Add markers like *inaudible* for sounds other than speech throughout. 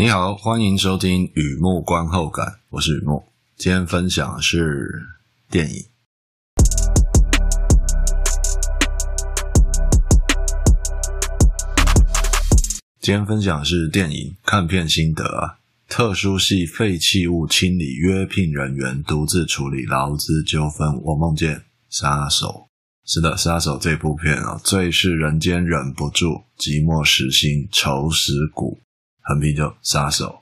你好，欢迎收听雨幕观后感，我是雨幕。今天分享的是电影。今天分享是电影看片心得啊。特殊系废弃物清理约聘人员独自处理劳资纠纷，我梦见杀手。是的，杀手这部片啊，最是人间忍不住，寂寞时心愁死骨。横批就杀手，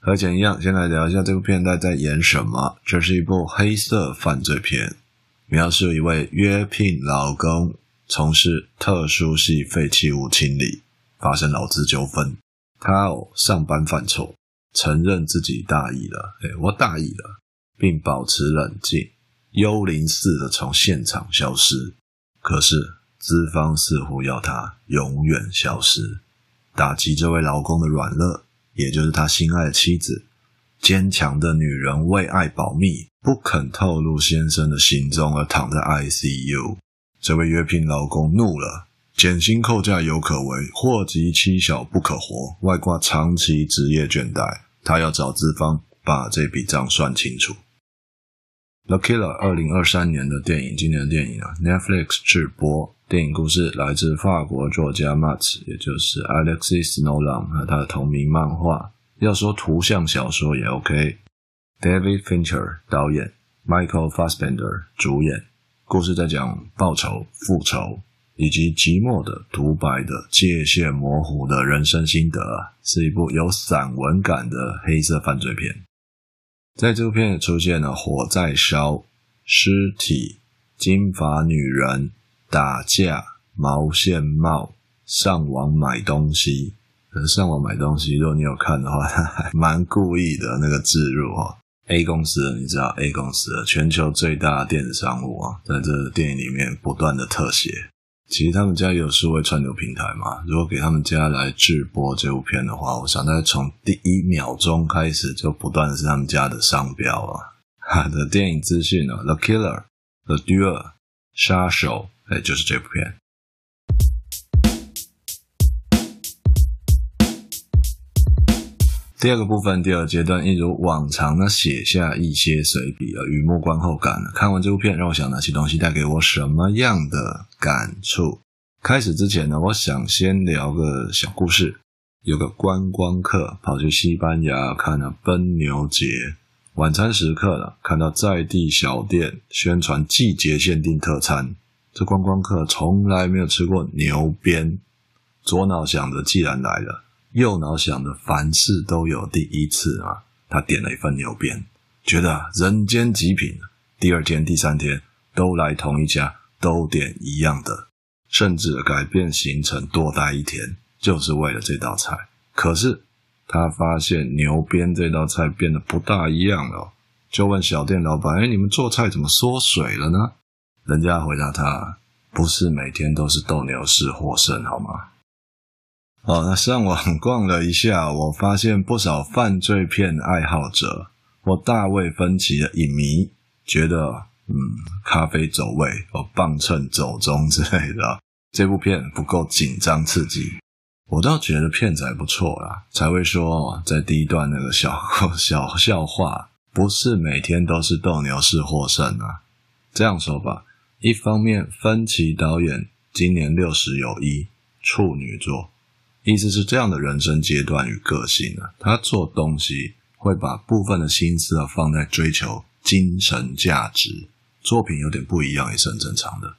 和前一样，先来聊一下这部片在在演什么。这是一部黑色犯罪片，描述一位约聘劳工从事特殊系废弃物清理，发生劳资纠纷。他哦上班犯错，承认自己大意了，哎，我大意了，并保持冷静，幽灵似的从现场消失。可是资方似乎要他永远消失。打击这位劳工的软弱，也就是他心爱的妻子。坚强的女人为爱保密，不肯透露先生的行踪，而躺在 ICU。这位约聘劳工怒了，减薪扣假有可为，祸及妻小不可活，外挂长期职业倦怠。他要找资方把这笔账算清楚。The Killer，二零二三年的电影，今年的电影啊，Netflix 制播。电影故事来自法国作家 Max，也就是 Alexis Nolan 和他的同名漫画。要说图像小说也 OK。David Fincher 导演，Michael Fassbender 主演。故事在讲报仇、复仇以及寂寞的、独白的、界限模糊的人生心得，是一部有散文感的黑色犯罪片。在这部片里出现了火在烧、尸体、金发女人。打架、毛线帽、上网买东西，可是上网买东西，如果你有看的话，还 *laughs* 蛮故意的那个置入哈。A 公司，你知道 A 公司，全球最大的电子商务啊，在这电影里面不断的特写。其实他们家有数位串流平台嘛，如果给他们家来制播这部片的话，我想在从第一秒钟开始就不断的是他们家的商标啊。好 *laughs* 的电影资讯呢，The Killer，The Duel，杀手。哎，就是这部片。第二个部分，第二阶段，一如往常呢，写下一些随笔啊，雨木观后感。看完这部片，让我想哪些东西带给我什么样的感触？开始之前呢，我想先聊个小故事。有个观光客跑去西班牙看了奔牛节，晚餐时刻了，看到在地小店宣传季节限定特餐。这观光客从来没有吃过牛鞭，左脑想着既然来了，右脑想着凡事都有第一次啊。他点了一份牛鞭，觉得人间极品。第二天、第三天都来同一家，都点一样的，甚至改变行程多待一天，就是为了这道菜。可是他发现牛鞭这道菜变得不大一样了，就问小店老板：“哎，你们做菜怎么缩水了呢？”人家回答他：“不是每天都是斗牛士获胜，好吗？”哦，那上网逛了一下，我发现不少犯罪片爱好者或大卫芬奇的影迷觉得，嗯，咖啡走位或磅秤走钟之类的，这部片不够紧张刺激。我倒觉得片子还不错啦，才会说在第一段那个小 *laughs* 小笑话，不是每天都是斗牛士获胜啊。这样说吧。一方面，芬奇导演今年六十有一，处女座，意思是这样的人生阶段与个性啊，他做东西会把部分的心思啊放在追求精神价值，作品有点不一样也是很正常的。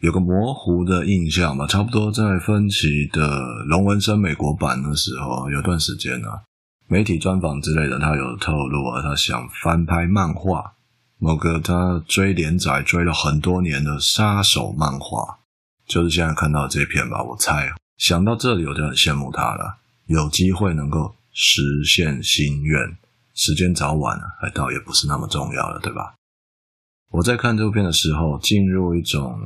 有个模糊的印象吧，差不多在分歧的《龙纹身》美国版的时候，有段时间啊，媒体专访之类的，他有透露啊，他想翻拍漫画。某个他追连载追了很多年的杀手漫画，就是现在看到这片吧。我猜，想到这里我就很羡慕他了，有机会能够实现心愿。时间早晚还倒也不是那么重要了，对吧？我在看这部片的时候，进入一种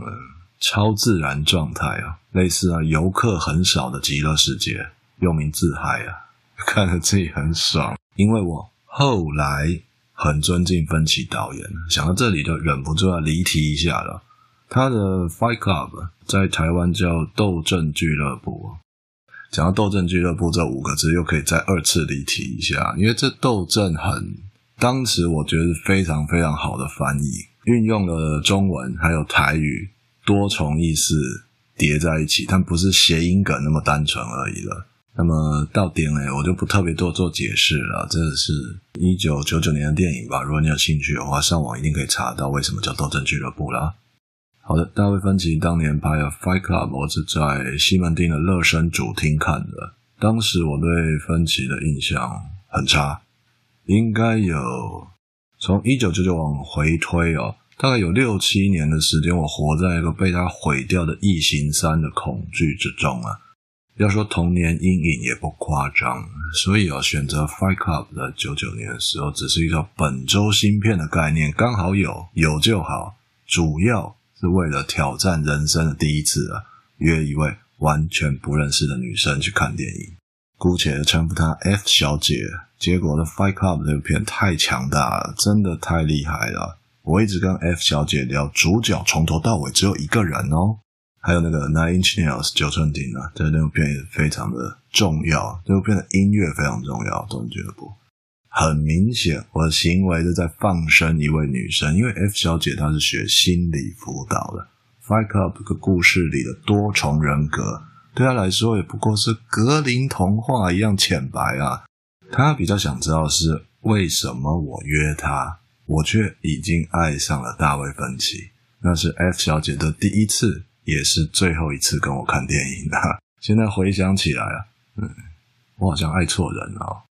超自然状态啊，类似啊游客很少的极乐世界，又名自嗨啊，*laughs* 看着自己很爽，因为我后来。很尊敬芬奇导演，想到这里就忍不住要离题一下了。他的《Fight Club》在台湾叫《斗阵俱乐部》，讲到斗阵俱乐部这五个字，又可以再二次离题一下，因为这斗阵很，当时我觉得是非常非常好的翻译，运用了中文还有台语多重意思叠在一起，但不是谐音梗那么单纯而已了。那么到点呢，我就不特别多做解释了。这是一九九九年的电影吧？如果你有兴趣的话，上网一定可以查到为什么叫斗阵俱乐部啦。好的，大卫芬奇当年拍《Fight Club》，我是在西门町的乐声主厅看的。当时我对芬奇的印象很差，应该有从一九九九往回推哦，大概有六七年的时间，我活在一个被他毁掉的《异形三》的恐惧之中啊。要说童年阴影也不夸张，所以啊，选择 Fight Club 在九九年的时候，只是一个本周新片的概念，刚好有有就好。主要是为了挑战人生的第一次啊，约一位完全不认识的女生去看电影，姑且称呼她 F 小姐。结果的 Fight Club 这部片太强大了，真的太厉害了。我一直跟 F 小姐聊，主角从头到尾只有一个人哦。还有那个 Nine Inch Nails 九寸钉啊，这部片也非常的重要。这部片的音乐非常重要，斗阵俱乐部。很明显，我的行为是在放生一位女生，因为 F 小姐她是学心理辅导的。Fight Club 这个故事里的多重人格，对她来说也不过是格林童话一样浅白啊。她比较想知道是为什么我约她，我却已经爱上了大卫芬奇。那是 F 小姐的第一次。也是最后一次跟我看电影的。现在回想起来啊，嗯，我好像爱错人了。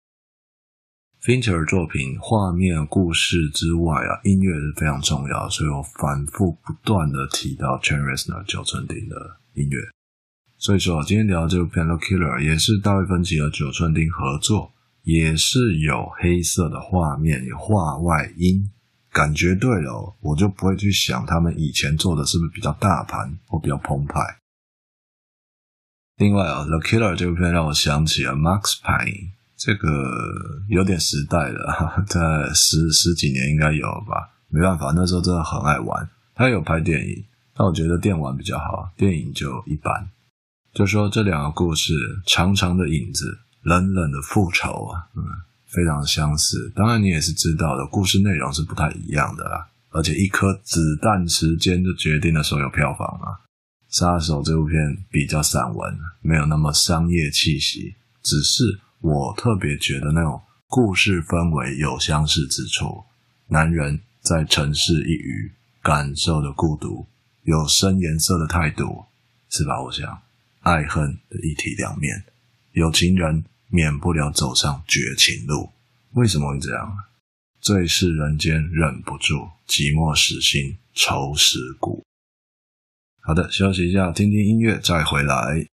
Fincher 作品画面、故事之外啊，音乐是非常重要，所以我反复不断的提到 Trent Reznor 九寸钉的音乐。所以说，今天聊的这部片《The Killer》也是大卫芬奇和九寸钉合作，也是有黑色的画面，有画外音。感觉对了，我就不会去想他们以前做的是不是比较大盘或比较澎湃。另外啊，《The Killer》这部片让我想起了 Max Payne，这个有点时代了，*laughs* 在十十几年应该有吧。没办法，那时候真的很爱玩。他有拍电影，但我觉得电玩比较好，电影就一般。就说这两个故事，长长的影子，冷冷的复仇啊，嗯。非常相似，当然你也是知道的，故事内容是不太一样的啦。而且一颗子弹时间就决定了所有票房啊。杀手这部片比较散文，没有那么商业气息，只是我特别觉得那种故事氛围有相似之处。男人在城市一隅感受的孤独，有深颜色的态度，是吧？我想，爱恨的一体两面，有情人。免不了走上绝情路，为什么会这样？最是人间忍不住，寂寞使心愁蚀骨。好的，休息一下，听听音乐，再回来。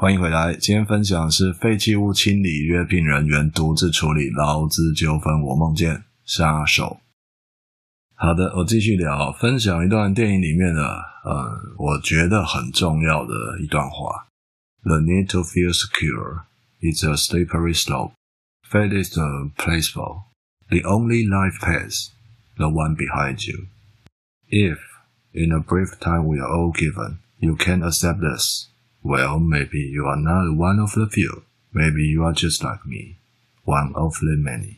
欢迎回来，今天分享的是废弃物清理约聘人员独自处理劳资纠纷。我梦见杀手。好的，我继续聊，分享一段电影里面的，呃，我觉得很重要的一段话：The need to feel secure is a slippery slope. Fate is the placebo. The only life path, the one behind you. If, in a brief time we are all given, you can accept this. Well, maybe you are not one of the few. Maybe you are just like me, one of the many.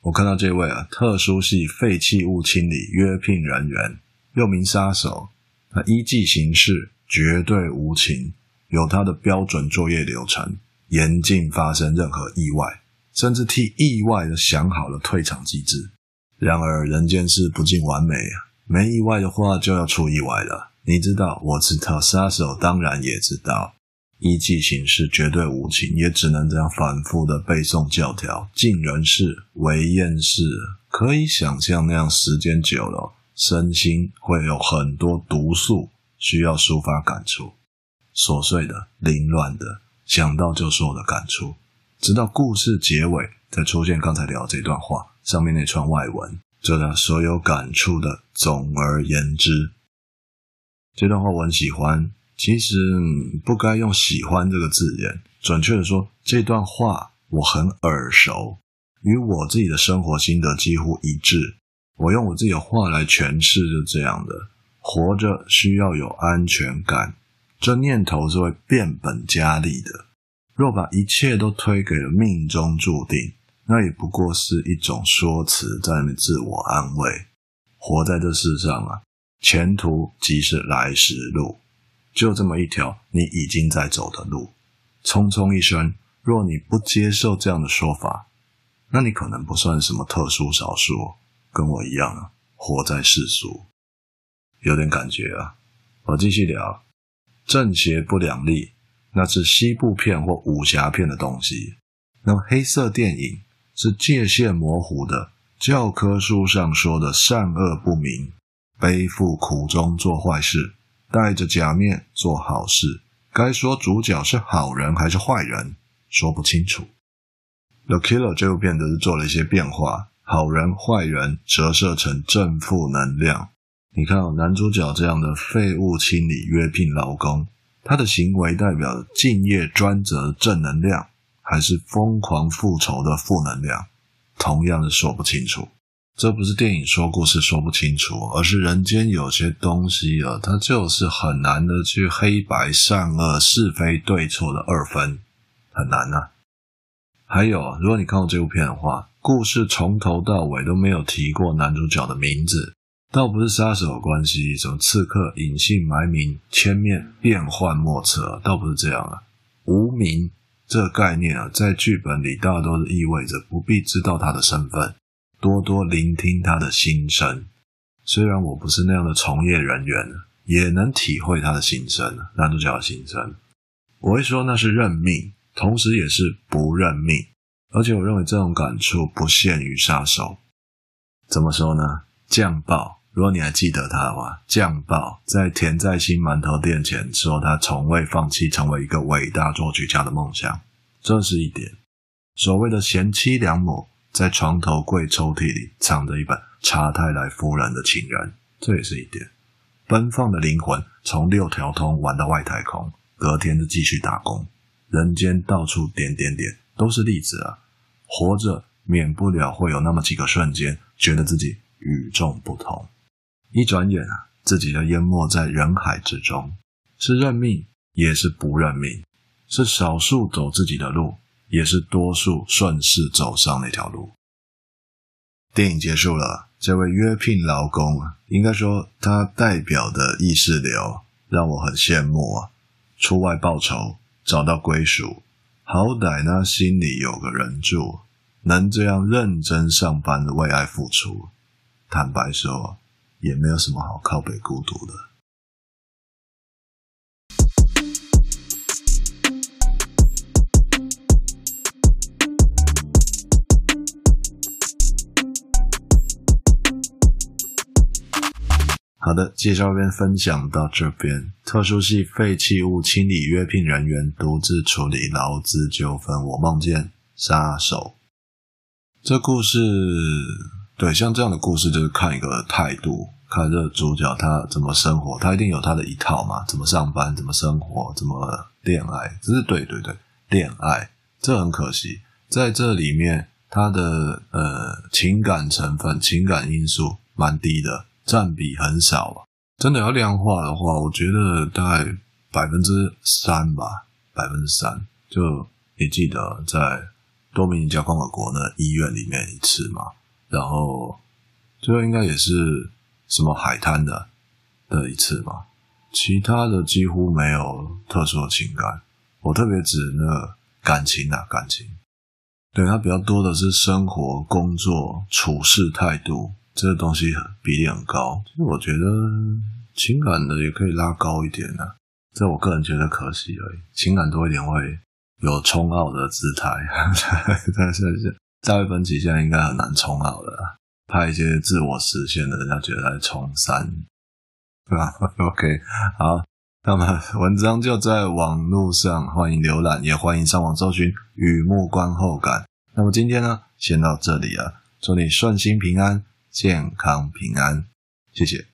我看到这位啊，特殊系废弃物清理约聘人员，又名杀手。他依计行事，绝对无情，有他的标准作业流程，严禁发生任何意外，甚至替意外的想好了退场机制。然而人间事不尽完美啊，没意外的话就要出意外了。你知道，我知道，杀手当然也知道。依计行事，绝对无情，也只能这样反复的背诵教条，尽人事，为厌世。可以想象，那样时间久了，身心会有很多毒素需要抒发感触，琐碎的、凌乱的，想到就说的感触，直到故事结尾才出现刚才聊这段话上面那串外文，这段所有感触的总而言之。这段话我很喜欢。其实不该用“喜欢”这个字眼，准确的说，这段话我很耳熟，与我自己的生活心得几乎一致。我用我自己的话来诠释，是这样的：活着需要有安全感，这念头是会变本加厉的。若把一切都推给了命中注定，那也不过是一种说辞，在那自我安慰。活在这世上啊，前途即是来时路。就这么一条你已经在走的路，匆匆一生。若你不接受这样的说法，那你可能不算什么特殊少数，跟我一样啊，活在世俗，有点感觉啊。我继续聊，正邪不两立，那是西部片或武侠片的东西。那么黑色电影是界限模糊的，教科书上说的善恶不明，背负苦衷做坏事。戴着假面做好事，该说主角是好人还是坏人，说不清楚。《The Killer》这部片子是做了一些变化，好人坏人折射成正负能量。你看，男主角这样的废物清理约聘劳工，他的行为代表敬业专责正能量，还是疯狂复仇的负能量，同样的说不清楚。这不是电影说故事说不清楚，而是人间有些东西啊，它就是很难的去黑白善恶是非对错的二分，很难、啊。还有，如果你看过这部片的话，故事从头到尾都没有提过男主角的名字，倒不是杀手关系，什么刺客隐姓埋名、千面变幻莫测，倒不是这样啊。无名这个概念啊，在剧本里大多是意味着不必知道他的身份。多多聆听他的心声，虽然我不是那样的从业人员，也能体会他的心声。男主角的心声，我会说那是认命，同时也是不认命。而且我认为这种感触不限于杀手。怎么说呢？酱爆，如果你还记得他的话，酱爆在田在心馒头店前说他从未放弃成为一个伟大作曲家的梦想，这是一点。所谓的贤妻良母。在床头柜抽屉里藏着一本查泰莱夫人的情人，这也是一点。奔放的灵魂从六条通玩到外太空，隔天就继续打工。人间到处点点点，都是例子啊！活着免不了会有那么几个瞬间，觉得自己与众不同。一转眼啊，自己就淹没在人海之中。是认命，也是不认命；是少数走自己的路。也是多数顺势走上那条路。电影结束了，这位约聘劳工，应该说他代表的意识流让我很羡慕啊！出外报仇，找到归属，好歹呢心里有个人住，能这样认真上班的为爱付出，坦白说，也没有什么好靠北孤独的。好的，介绍这边分享到这边。特殊系废弃物清理约聘人员独自处理劳资纠纷，我梦见杀手。这故事，对，像这样的故事就是看一个态度，看这个主角他怎么生活，他一定有他的一套嘛，怎么上班，怎么生活，怎么恋爱，只是对对对，恋爱，这很可惜，在这里面他的呃情感成分、情感因素蛮低的。占比很少啊，真的要量化的话，我觉得大概百分之三吧，百分之三。就你记得在多米尼加共和国那医院里面一次嘛，然后最后应该也是什么海滩的的一次嘛，其他的几乎没有特殊的情感。我特别指那感情啊，感情。对，它比较多的是生活、工作、处事态度，这个东西比例很高。其实我觉得情感的也可以拉高一点啊，这我个人觉得可惜而已。情感多一点会有冲奥的姿态，*laughs* 但是在一分歧现在应该很难冲奥了。拍一些自我实现的，人家觉得在冲三，对 *laughs* 吧？OK，好，那么文章就在网络上，欢迎浏览，也欢迎上网搜寻《雨幕观后感》。那么今天呢，先到这里啊，祝你顺心平安，健康平安，谢谢。